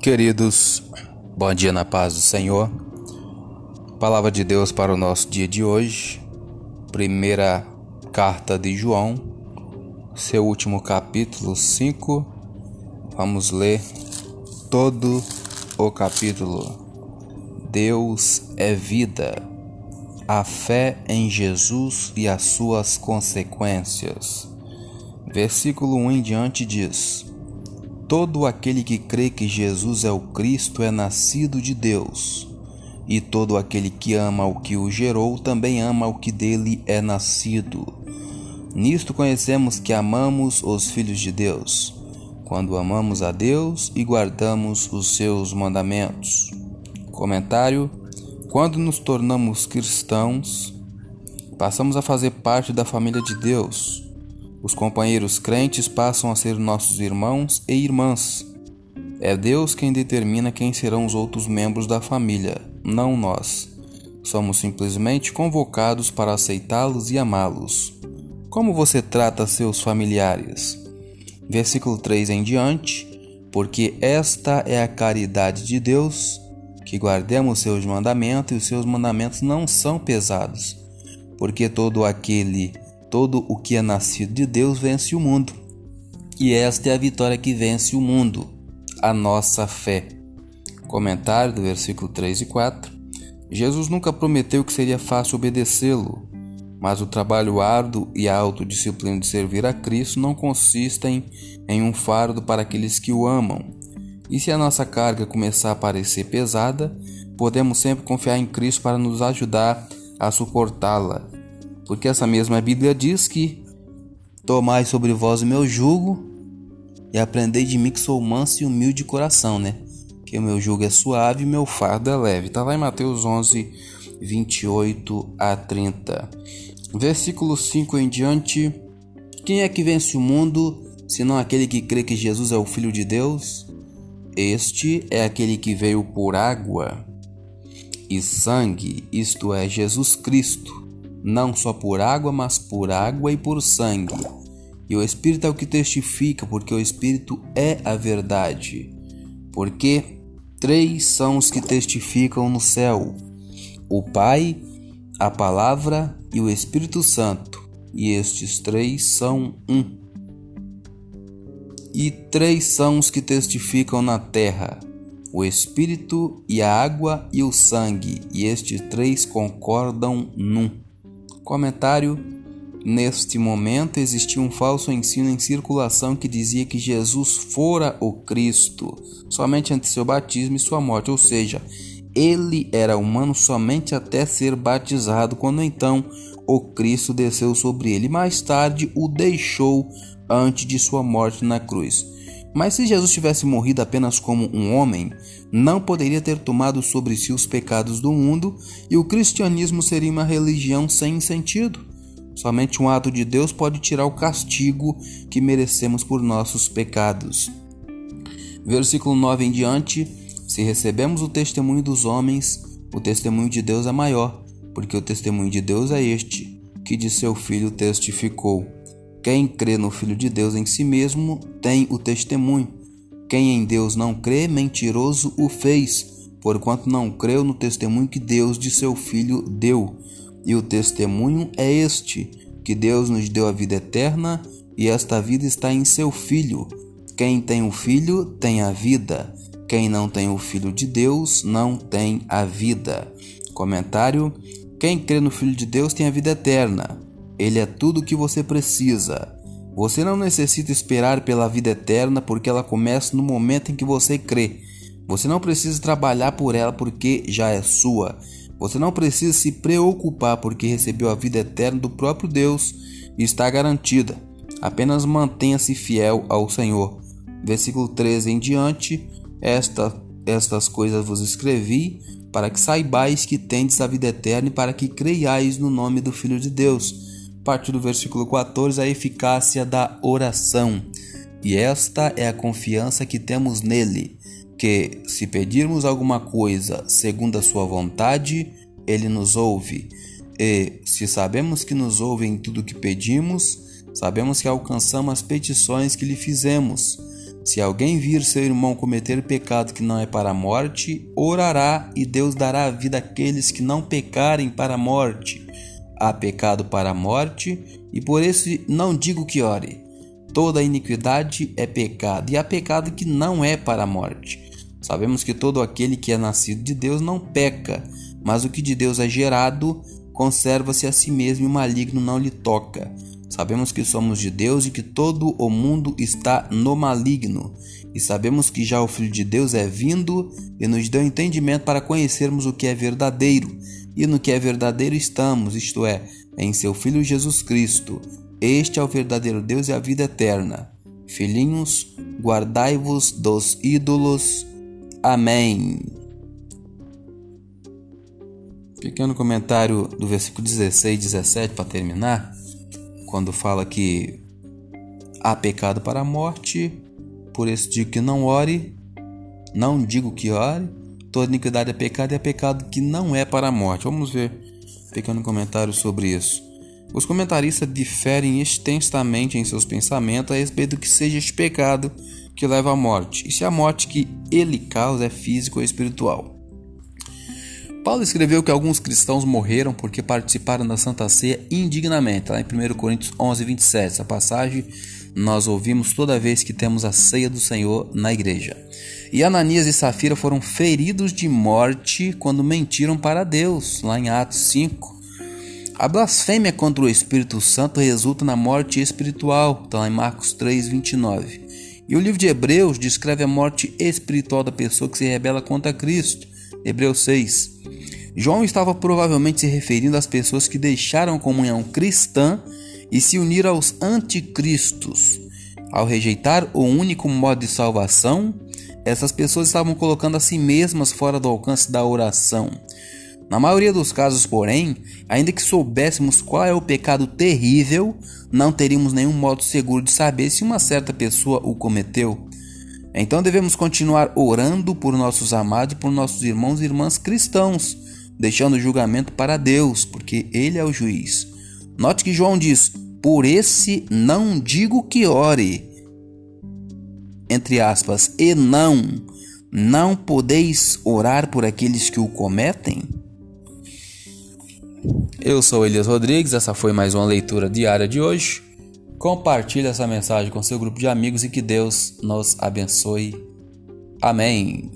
Queridos, bom dia na paz do Senhor. Palavra de Deus para o nosso dia de hoje. Primeira carta de João, seu último capítulo 5. Vamos ler todo o capítulo. Deus é vida. A fé em Jesus e as suas consequências. Versículo 1 em diante diz: Todo aquele que crê que Jesus é o Cristo é nascido de Deus, e todo aquele que ama o que o gerou também ama o que dele é nascido. Nisto conhecemos que amamos os filhos de Deus, quando amamos a Deus e guardamos os seus mandamentos. Comentário: Quando nos tornamos cristãos, passamos a fazer parte da família de Deus os companheiros crentes passam a ser nossos irmãos e irmãs. É Deus quem determina quem serão os outros membros da família, não nós. Somos simplesmente convocados para aceitá-los e amá-los. Como você trata seus familiares? Versículo 3 em diante. Porque esta é a caridade de Deus, que guardemos seus mandamentos, e os seus mandamentos não são pesados. Porque todo aquele Todo o que é nascido de Deus vence o mundo. E esta é a vitória que vence o mundo, a nossa fé. Comentário do versículo 3 e 4. Jesus nunca prometeu que seria fácil obedecê-lo, mas o trabalho árduo e a autodisciplina de servir a Cristo não consistem em um fardo para aqueles que o amam. E se a nossa carga começar a parecer pesada, podemos sempre confiar em Cristo para nos ajudar a suportá-la porque essa mesma Bíblia diz que tomai sobre vós o meu jugo e aprendei de mim que sou manso e humilde de coração, né? Que o meu jugo é suave e meu fardo é leve. Está lá em Mateus 11, 28 a 30. Versículo 5 em diante. Quem é que vence o mundo, senão aquele que crê que Jesus é o Filho de Deus? Este é aquele que veio por água e sangue, isto é, Jesus Cristo não só por água, mas por água e por sangue. E o Espírito é o que testifica, porque o Espírito é a verdade. Porque três são os que testificam no céu: o Pai, a Palavra e o Espírito Santo. E estes três são um. E três são os que testificam na terra: o Espírito e a água e o sangue, e estes três concordam num. Comentário: Neste momento existia um falso ensino em circulação que dizia que Jesus fora o Cristo somente antes seu batismo e sua morte, ou seja, ele era humano somente até ser batizado, quando então o Cristo desceu sobre ele. Mais tarde o deixou antes de sua morte na cruz. Mas se Jesus tivesse morrido apenas como um homem, não poderia ter tomado sobre si os pecados do mundo e o cristianismo seria uma religião sem sentido. Somente um ato de Deus pode tirar o castigo que merecemos por nossos pecados. Versículo 9 em diante: Se recebemos o testemunho dos homens, o testemunho de Deus é maior, porque o testemunho de Deus é este, que de seu Filho testificou. Quem crê no Filho de Deus em si mesmo tem o testemunho. Quem em Deus não crê, mentiroso o fez, porquanto não creu no testemunho que Deus de seu Filho deu. E o testemunho é este: que Deus nos deu a vida eterna, e esta vida está em seu Filho. Quem tem o Filho tem a vida. Quem não tem o Filho de Deus não tem a vida. Comentário: Quem crê no Filho de Deus tem a vida eterna. Ele é tudo o que você precisa. Você não necessita esperar pela vida eterna porque ela começa no momento em que você crê. Você não precisa trabalhar por ela porque já é sua. Você não precisa se preocupar porque recebeu a vida eterna do próprio Deus e está garantida. Apenas mantenha-se fiel ao Senhor. Versículo 13 em diante: Esta, Estas coisas vos escrevi para que saibais que tendes a vida eterna e para que creiais no nome do Filho de Deus partir do versículo 14, a eficácia da oração. E esta é a confiança que temos nele, que se pedirmos alguma coisa segundo a sua vontade, ele nos ouve. E se sabemos que nos ouve em tudo que pedimos, sabemos que alcançamos as petições que lhe fizemos. Se alguém vir seu irmão cometer pecado que não é para a morte, orará e Deus dará a vida àqueles que não pecarem para a morte. Há pecado para a morte, e por isso não digo que ore. Toda iniquidade é pecado, e há pecado que não é para a morte. Sabemos que todo aquele que é nascido de Deus não peca, mas o que de Deus é gerado conserva-se a si mesmo e o maligno não lhe toca. Sabemos que somos de Deus e que todo o mundo está no maligno. E sabemos que já o Filho de Deus é vindo e nos deu entendimento para conhecermos o que é verdadeiro. E no que é verdadeiro estamos, isto é, em seu Filho Jesus Cristo. Este é o verdadeiro Deus e a vida eterna. Filhinhos, guardai-vos dos ídolos. Amém. Pequeno comentário do versículo 16 e 17 para terminar, quando fala que há pecado para a morte, por isso digo que não ore, não digo que ore, toda iniquidade é pecado e é pecado que não é para a morte. Vamos ver pequeno comentário sobre isso. Os comentaristas diferem extensamente em seus pensamentos a respeito do que seja este pecado que leva à morte, e se a morte que ele causa é física ou espiritual. Paulo escreveu que alguns cristãos morreram porque participaram da Santa Ceia indignamente, lá em 1 Coríntios 11, 27. Essa passagem nós ouvimos toda vez que temos a ceia do Senhor na igreja. E Ananias e Safira foram feridos de morte quando mentiram para Deus, lá em Atos 5. A blasfêmia contra o Espírito Santo resulta na morte espiritual, está lá em Marcos 3, 29. E o livro de Hebreus descreve a morte espiritual da pessoa que se rebela contra Cristo. Hebreus 6. João estava provavelmente se referindo às pessoas que deixaram a comunhão cristã e se uniram aos anticristos. Ao rejeitar o único modo de salvação, essas pessoas estavam colocando a si mesmas fora do alcance da oração. Na maioria dos casos, porém, ainda que soubéssemos qual é o pecado terrível, não teríamos nenhum modo seguro de saber se uma certa pessoa o cometeu. Então devemos continuar orando por nossos amados e por nossos irmãos e irmãs cristãos, deixando o julgamento para Deus, porque Ele é o juiz. Note que João diz: Por esse não digo que ore. Entre aspas, e não, não podeis orar por aqueles que o cometem? Eu sou Elias Rodrigues, essa foi mais uma leitura diária de hoje. Compartilhe essa mensagem com seu grupo de amigos e que Deus nos abençoe. Amém.